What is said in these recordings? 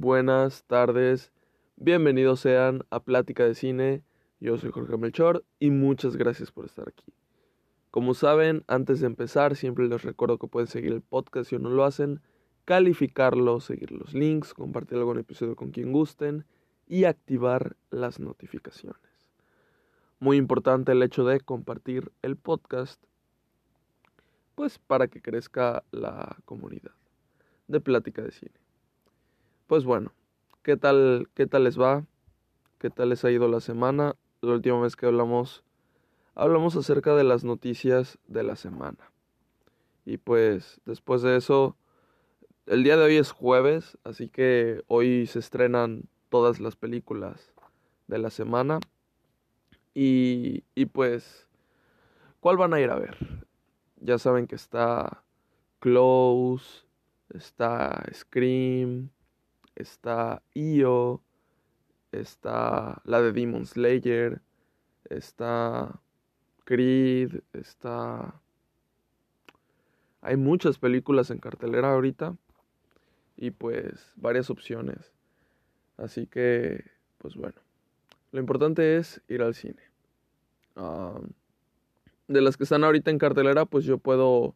buenas tardes. Bienvenidos sean a Plática de Cine. Yo soy Jorge Melchor y muchas gracias por estar aquí. Como saben, antes de empezar, siempre les recuerdo que pueden seguir el podcast si no lo hacen, calificarlo, seguir los links, compartir algún episodio con quien gusten y activar las notificaciones. Muy importante el hecho de compartir el podcast, pues para que crezca la comunidad de Plática de Cine. Pues bueno, ¿qué tal, qué tal les va? ¿Qué tal les ha ido la semana? La última vez que hablamos, hablamos acerca de las noticias de la semana. Y pues después de eso, el día de hoy es jueves, así que hoy se estrenan todas las películas de la semana. Y, y pues, ¿cuál van a ir a ver? Ya saben que está Close, está Scream, está Io, está la de Demon Slayer, está Creed, está... Hay muchas películas en cartelera ahorita y pues varias opciones. Así que, pues bueno, lo importante es ir al cine. de las que están ahorita en cartelera, pues yo puedo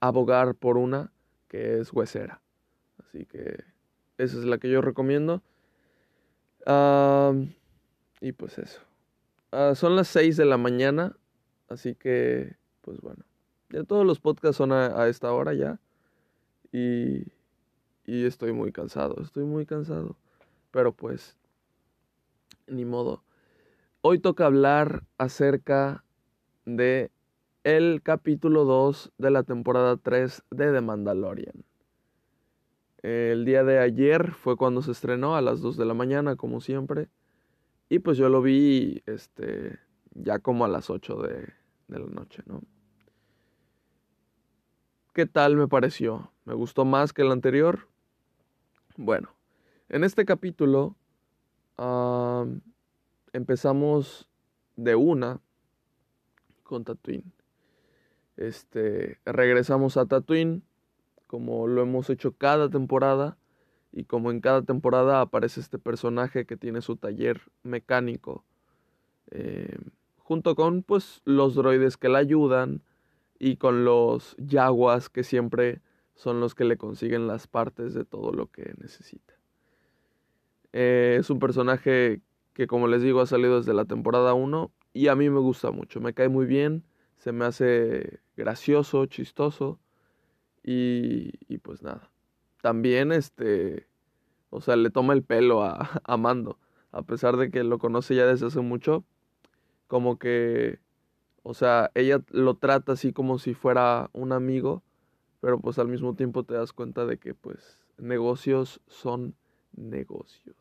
abogar por una que es Huesera. Así que esa es la que yo recomiendo. y pues eso. Ah, son las 6 de la mañana. Así que, pues bueno. Ya todos los podcasts son a, esta hora ya. Y, y estoy muy cansado. Estoy muy cansado. Pero pues, ni modo. Hoy toca hablar acerca de el capítulo 2 de la temporada 3 de The Mandalorian. El día de ayer fue cuando se estrenó a las 2 de la mañana, como siempre. Y pues yo lo vi este, ya como a las 8 de, de la noche, ¿no? ¿Qué tal me pareció? ¿Me gustó más que el anterior? Bueno, en este capítulo empezamos de una con Tatooine. Este, regresamos a Tatooine como lo hemos hecho cada temporada y como en cada temporada aparece este personaje que tiene su taller mecánico eh, junto con pues los droides que le ayudan y con los yaguas que siempre son los que le consiguen las partes de todo lo que necesita. Eh, es un personaje que como les digo ha salido desde la temporada 1 y a mí me gusta mucho, me cae muy bien, se me hace gracioso, chistoso y, pues nada. También, este, o sea, le toma el pelo a, a Mando. A pesar de que lo conoce ya desde hace mucho. Como que, o sea, ella lo trata así como si fuera un amigo. Pero pues al mismo tiempo te das cuenta de que pues negocios son negocios.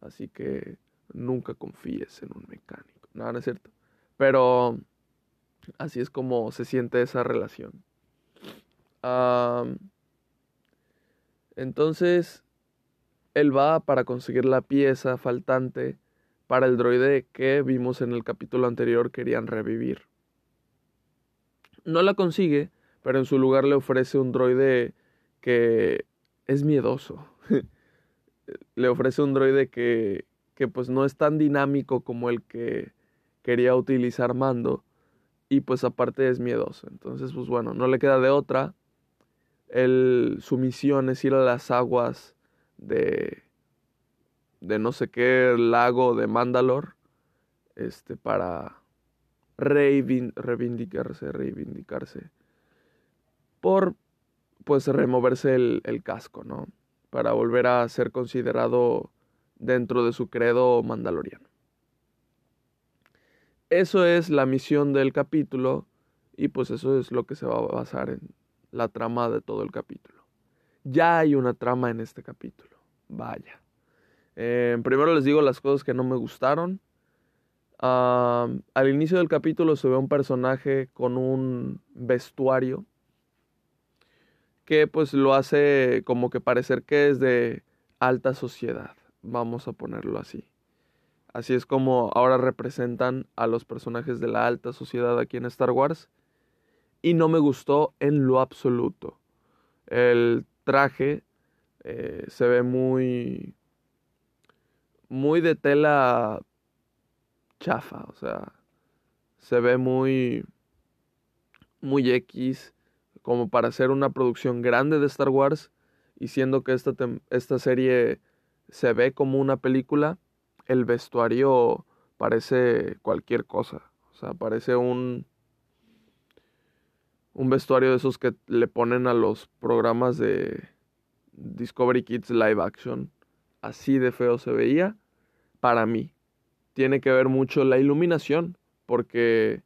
Así que nunca confíes en un mecánico. No, no es cierto. Pero así es como se siente esa relación entonces, él va para conseguir la pieza faltante para el droide que vimos en el capítulo anterior querían revivir. No la consigue, pero en su lugar le ofrece un droide que es miedoso. le ofrece un droide que, que pues no es tan dinámico como el que quería utilizar Mando y pues aparte es miedoso. Entonces pues bueno, no le queda de otra su misión es ir a las aguas de, de no sé qué lago de Mandalor este, para reivindicarse, reivindicarse por pues removerse el, el casco, ¿no? Para volver a ser considerado dentro de su credo mandaloriano. Eso es la misión del capítulo y pues eso es lo que se va a basar en, la trama de todo el capítulo. Ya hay una trama en este capítulo. Vaya. Eh, primero les digo las cosas que no me gustaron. al inicio del capítulo se ve un personaje con un vestuario que pues lo hace como que parecer que es de alta sociedad. Vamos a ponerlo así. Así es como ahora representan a los personajes de la alta sociedad aquí en Star Wars y no me gustó en lo absoluto. El traje eh, se ve muy, muy de tela chafa, o sea, se ve muy, muy X, como para hacer una producción grande de Star Wars, y siendo que esta, esta serie se ve como una película, el vestuario parece cualquier cosa, o sea, parece un un vestuario de esos que le ponen a los programas de Discovery Kids live action. Así de feo se veía para mí. Tiene que ver mucho la iluminación, porque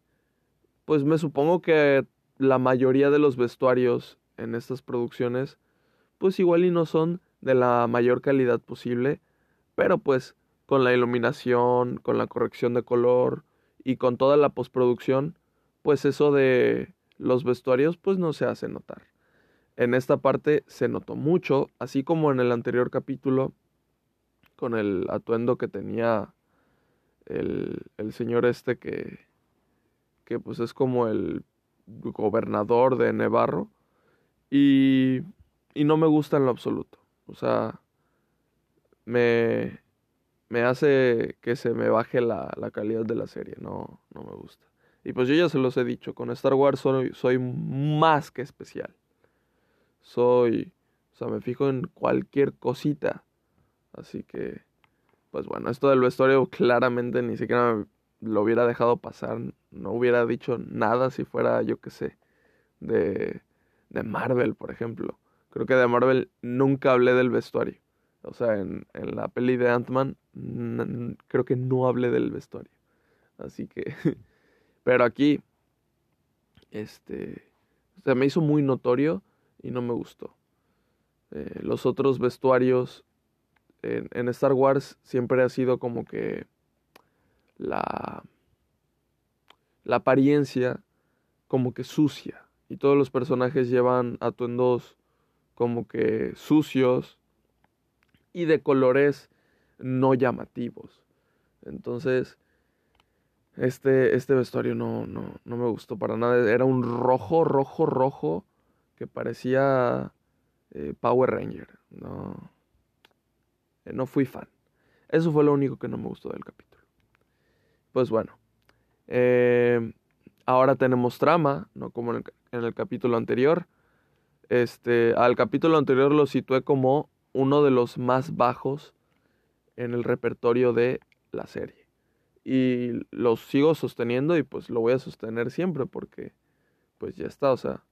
pues me supongo que la mayoría de los vestuarios en estas producciones pues igual y no son de la mayor calidad posible, pero pues con la iluminación, con la corrección de color y con toda la postproducción, pues eso de los vestuarios pues no se hace notar. En esta parte se notó mucho, así como en el anterior capítulo, con el atuendo que tenía el, el señor este que, que pues es como el gobernador de Nevarro. Y, y no me gusta en lo absoluto. O sea, me, me hace que se me baje la, la calidad de la serie. No, no me gusta. Y pues yo ya se los he dicho, con Star Wars soy, soy más que especial. Soy, o sea, me fijo en cualquier cosita. Así que, pues bueno, esto del vestuario claramente ni siquiera lo hubiera dejado pasar. No hubiera dicho nada si fuera, yo qué sé, de, de Marvel, por ejemplo. Creo que de Marvel nunca hablé del vestuario. O sea, en, en la peli de Ant-Man creo que no hablé del vestuario. Así que Pero aquí, este, se me hizo muy notorio y no me gustó. Eh, los otros vestuarios en, en, Star Wars siempre ha sido como que la, la apariencia como que sucia. Y todos los personajes llevan atuendos como que sucios y de colores no llamativos. Entonces, este, este vestuario no, no, no me gustó para nada. Era un rojo, rojo, rojo que parecía eh, Power Ranger. No, eh, no fui fan. Eso fue lo único que no me gustó del capítulo. Pues bueno. Eh, ahora tenemos trama, no como en el, en el, capítulo anterior. Este, al capítulo anterior lo situé como uno de los más bajos en el repertorio de la serie y lo sigo sosteniendo y pues lo voy a sostener siempre porque pues ya está, o sea,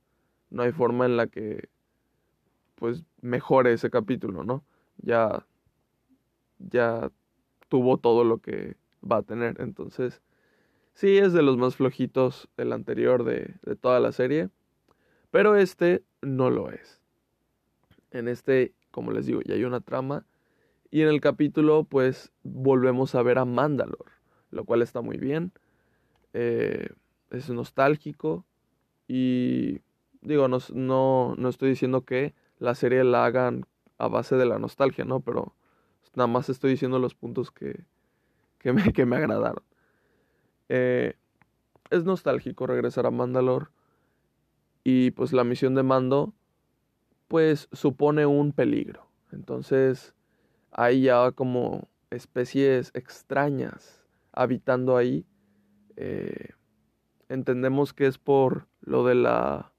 no hay forma en la que pues mejore ese capítulo, ¿no? Ya ya tuvo todo lo que va a tener, entonces sí es de los más flojitos del anterior de, de toda la serie, pero este no lo es. En este, como les digo, ya hay una trama y en el capítulo pues volvemos a ver a Mandalore lo cual está muy bien. Eh, es nostálgico y digo, no, no, no, estoy diciendo que la serie la hagan a base de la nostalgia, ¿no? Pero nada más estoy diciendo los puntos que, que, me, que me agradaron. Eh, es nostálgico regresar a Mandalore y pues la misión de mando pues supone un peligro. Entonces hay ya como especies extrañas habitando ahí. Eh, entendemos que es por lo de la,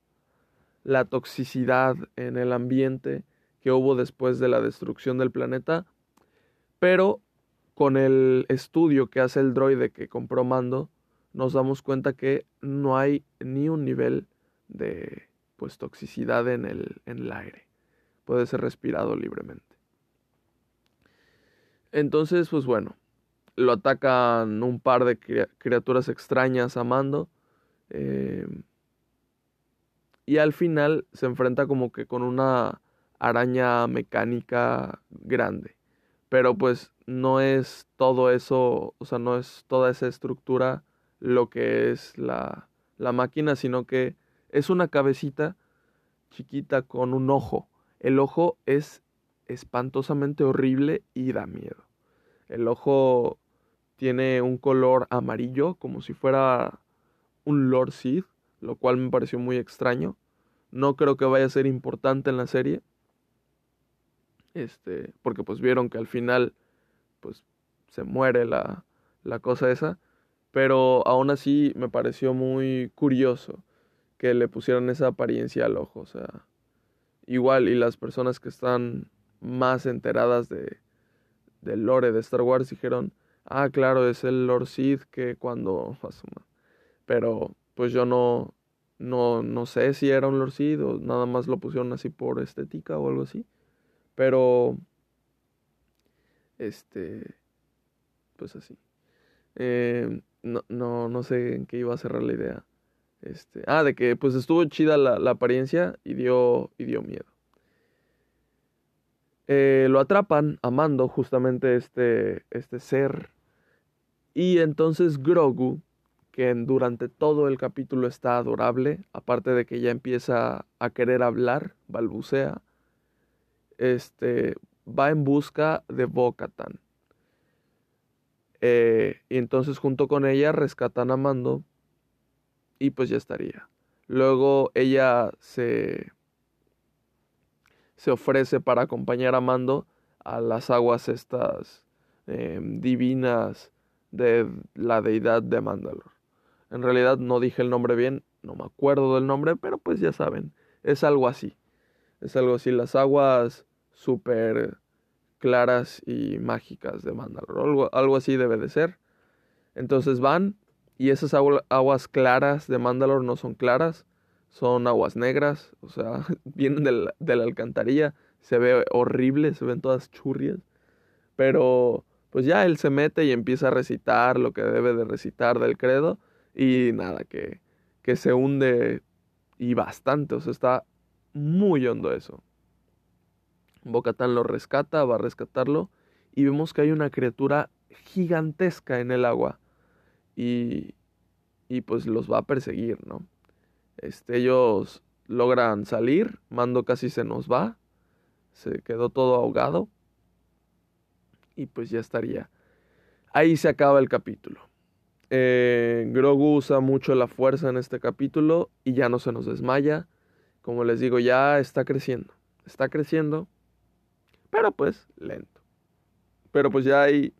la toxicidad en el ambiente que hubo después de la destrucción del planeta, pero con el estudio que hace el droide que compró Mando, nos damos cuenta que no hay ni un nivel de pues toxicidad en el, en el aire. Puede ser respirado libremente. Entonces, pues bueno, lo atacan un par de criaturas extrañas a Mando. Eh, y al final se enfrenta como que con una araña mecánica grande. Pero pues no es todo eso, o sea, no es toda esa estructura lo que es la, la máquina, sino que es una cabecita chiquita con un ojo. El ojo es espantosamente horrible y da miedo. El ojo tiene un color amarillo, como si fuera un Lord Sith, lo cual me pareció muy extraño. No creo que vaya a ser importante en la serie. Este, porque pues vieron que al final pues se muere la, la cosa esa. Pero aún así me pareció muy curioso que le pusieran esa apariencia al ojo. O sea, igual y las personas que están más enteradas de, del lore de Star Wars dijeron, ah, claro, es el Lord Sith que cuando... Pero pues yo no, no, no sé si era un Lord Sith o nada más lo pusieron así por estética o algo así. Pero... Este... Pues así. Eh, no, no, no sé en qué iba a cerrar la idea. Este, ah, de que pues estuvo chida la, la apariencia y dio, y dio miedo. Eh, lo atrapan amando justamente este, este ser. Y entonces Grogu, que durante todo el capítulo está adorable, aparte de que ya empieza a querer hablar, balbucea, este, va en busca de Bo-Katan. Eh, y entonces junto con ella rescatan a Mando y pues ya estaría. Luego ella se se ofrece para acompañar a Mando a las aguas estas em, divinas de la deidad de Mandalor. En realidad no dije el nombre bien, no me acuerdo del nombre, pero pues ya saben, es algo así. Es algo así, las aguas súper claras y mágicas de Mandalor. Algo, algo, así debe de ser. Entonces van y esas aguas claras de Mandalor no son claras, son aguas negras, o sea, vienen de la, alcantarilla, se ve horrible, se ven todas churrias, pero pues ya él se mete y empieza a recitar lo que debe de recitar del credo y nada, que, que se hunde y bastante, o sea, está muy hondo eso. Bocatán lo rescata, va a rescatarlo y vemos que hay una criatura gigantesca en el agua y, y pues los va a perseguir, ¿no? Este, ellos logran salir, Mando casi se nos va, se quedó todo ahogado y pues ya estaría. Ahí se acaba el capítulo. Eh, Grogu usa mucho la fuerza en este capítulo y ya no se nos desmaya. Como les digo, ya está creciendo. Está creciendo, pero pues lento. Pero pues ya hay,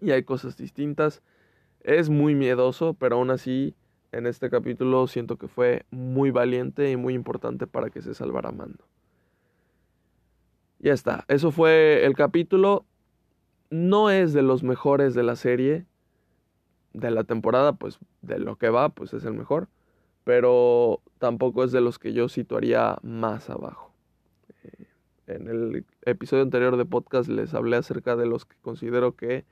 ya hay cosas distintas. Es muy miedoso, pero aún así en este capítulo siento que fue muy valiente y muy importante para que se salvara Mando. Ya está, eso fue el capítulo. No es de los mejores de la serie, de la temporada, pues de lo que va, pues es el mejor. Pero tampoco es de los que yo situaría más abajo. Eh, en el episodio anterior de podcast les hablé acerca de los que considero que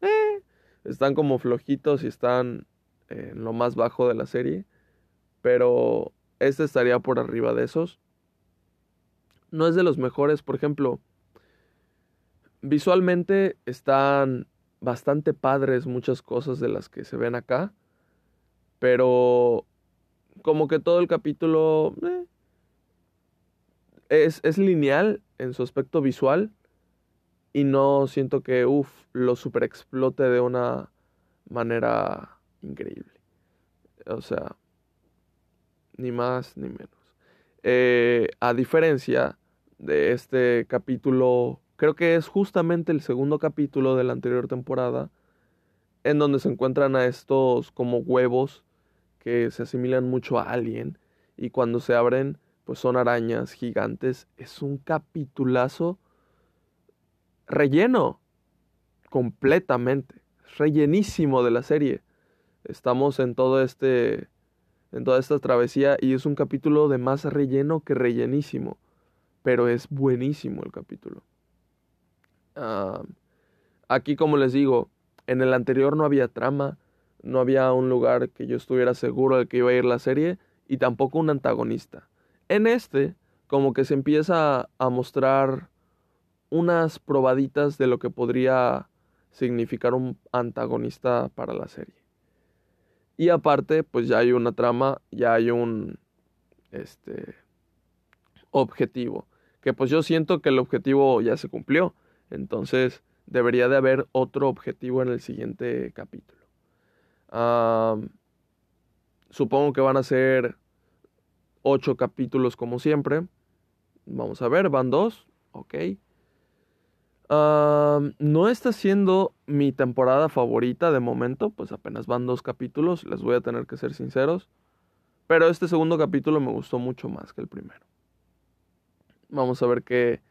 eh, están como flojitos y están en lo más bajo de la serie. Pero este estaría por arriba de esos. No es de los mejores, por ejemplo. Visualmente están bastante padres muchas cosas de las que se ven acá. Pero como que todo el capítulo eh, es, es, lineal en su aspecto visual. Y no siento que, uff, lo super explote de una manera increíble. O sea, ni más ni menos. Eh, a diferencia de este capítulo, creo que es justamente el segundo capítulo de la anterior temporada, en donde se encuentran a estos como huevos que se asimilan mucho a Alien y cuando se abren pues son arañas gigantes. Es un capitulazo relleno completamente, rellenísimo de la serie. Estamos en todo este en toda esta travesía y es un capítulo de más relleno que rellenísimo, pero es buenísimo el capítulo. aquí como les digo, en el anterior no había trama, no había un lugar que yo estuviera seguro de que iba a ir la serie y tampoco un antagonista. En este, como que se empieza a mostrar unas probaditas de lo que podría significar un antagonista para la serie. Y aparte, pues ya hay una trama, ya hay un este objetivo, que pues yo siento que el objetivo ya se cumplió, entonces debería de haber otro objetivo en el siguiente capítulo. supongo que van a ser ocho capítulos como siempre. Vamos a ver, van dos, ok. No está siendo mi temporada favorita de momento, pues apenas van dos capítulos, les voy a tener que ser sinceros. Pero este segundo capítulo me gustó mucho más que el primero. Vamos a ver qué,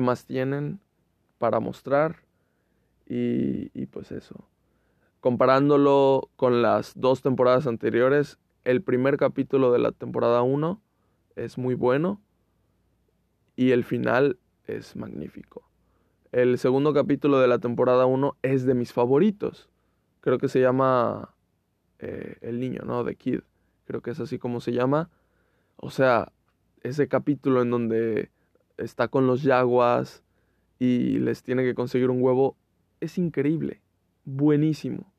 más tienen para mostrar. Y, y pues eso. Comparándolo con las dos temporadas anteriores, el primer capítulo de la temporada 1 es muy bueno y el final es magnífico. El segundo capítulo de la temporada 1 es de mis favoritos. Creo que se llama eh, El Niño, ¿no? The Kid. Creo que es así como se llama. O sea, ese capítulo en donde está con los yaguas y les tiene que conseguir un huevo es increíble. Buenísimo.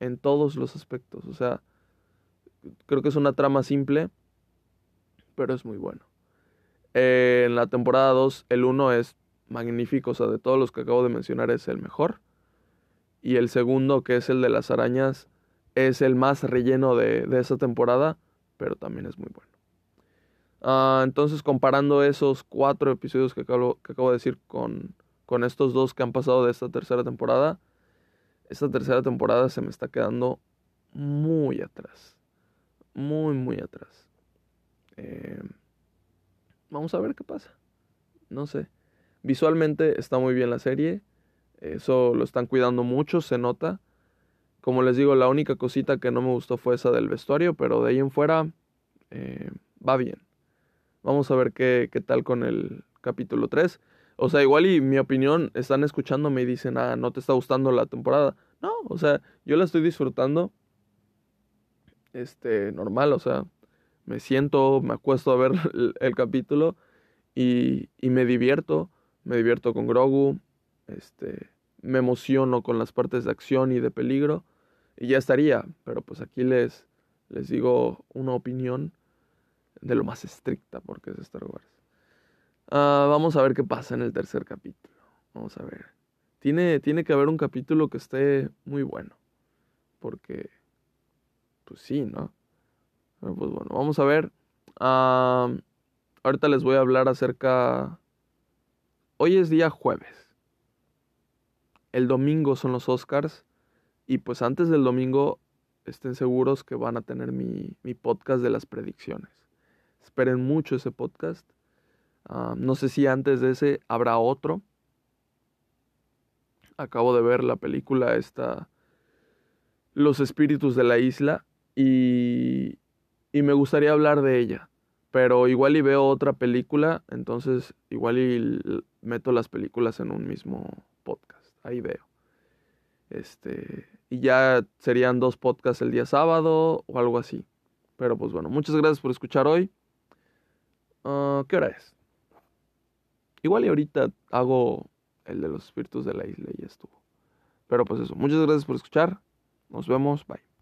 En todos los aspectos. O sea, creo que es una trama simple, pero es muy bueno. Eh, en la temporada 2, el 1 es magnífico, o sea, de todos los que acabo de mencionar es el mejor. Y el segundo, que es el de las arañas, es el más relleno de, esa temporada, pero también es muy bueno. Ah, entonces, comparando esos cuatro episodios que acabo, que acabo de decir con, con estos dos que han pasado de esta tercera temporada, esta tercera temporada se me está quedando muy atrás. Muy, muy atrás. Eh, vamos a ver qué pasa. No sé. Visualmente está muy bien la serie. Eso lo están cuidando mucho, se nota. Como les digo, la única cosita que no me gustó fue esa del vestuario, pero de ahí en fuera eh, va bien. Vamos a ver qué, qué tal con el capítulo 3. O sea, igual y mi opinión, están escuchándome y dicen, ah, no te está gustando la temporada. No, o sea, yo la estoy disfrutando. Este, normal, o sea, me siento, me acuesto a ver el, capítulo y, y me divierto me divierto con Grogu, este, me emociono con las partes de acción y de peligro, y ya estaría, pero pues aquí les, digo una opinión de lo más estricta porque es Star Wars. Ah, vamos a ver qué pasa en el tercer capítulo. Vamos a ver. Tiene, tiene que haber un capítulo que esté muy bueno. Porque, pues sí, ¿no? pues bueno, vamos a ver. Ah, ahorita les voy a hablar acerca Hoy es día jueves. El domingo son los Oscars. Y pues antes del domingo estén seguros que van a tener mi, podcast de las predicciones. Esperen mucho ese podcast. Ah, no sé si antes de ese habrá otro. Acabo de ver la película esta, Los Espíritus de la Isla, y, y me gustaría hablar de ella. Pero igual y veo otra película, entonces igual y meto las películas en un mismo podcast. Ahí veo. Este, y ya serían dos podcasts el día sábado o algo así. Pero pues bueno, muchas gracias por escuchar hoy. Ah, ¿Qué hora es? Igual y ahorita hago el de los espíritus de la isla y ya estuvo. Pero pues eso, muchas gracias por escuchar. Nos vemos, bye.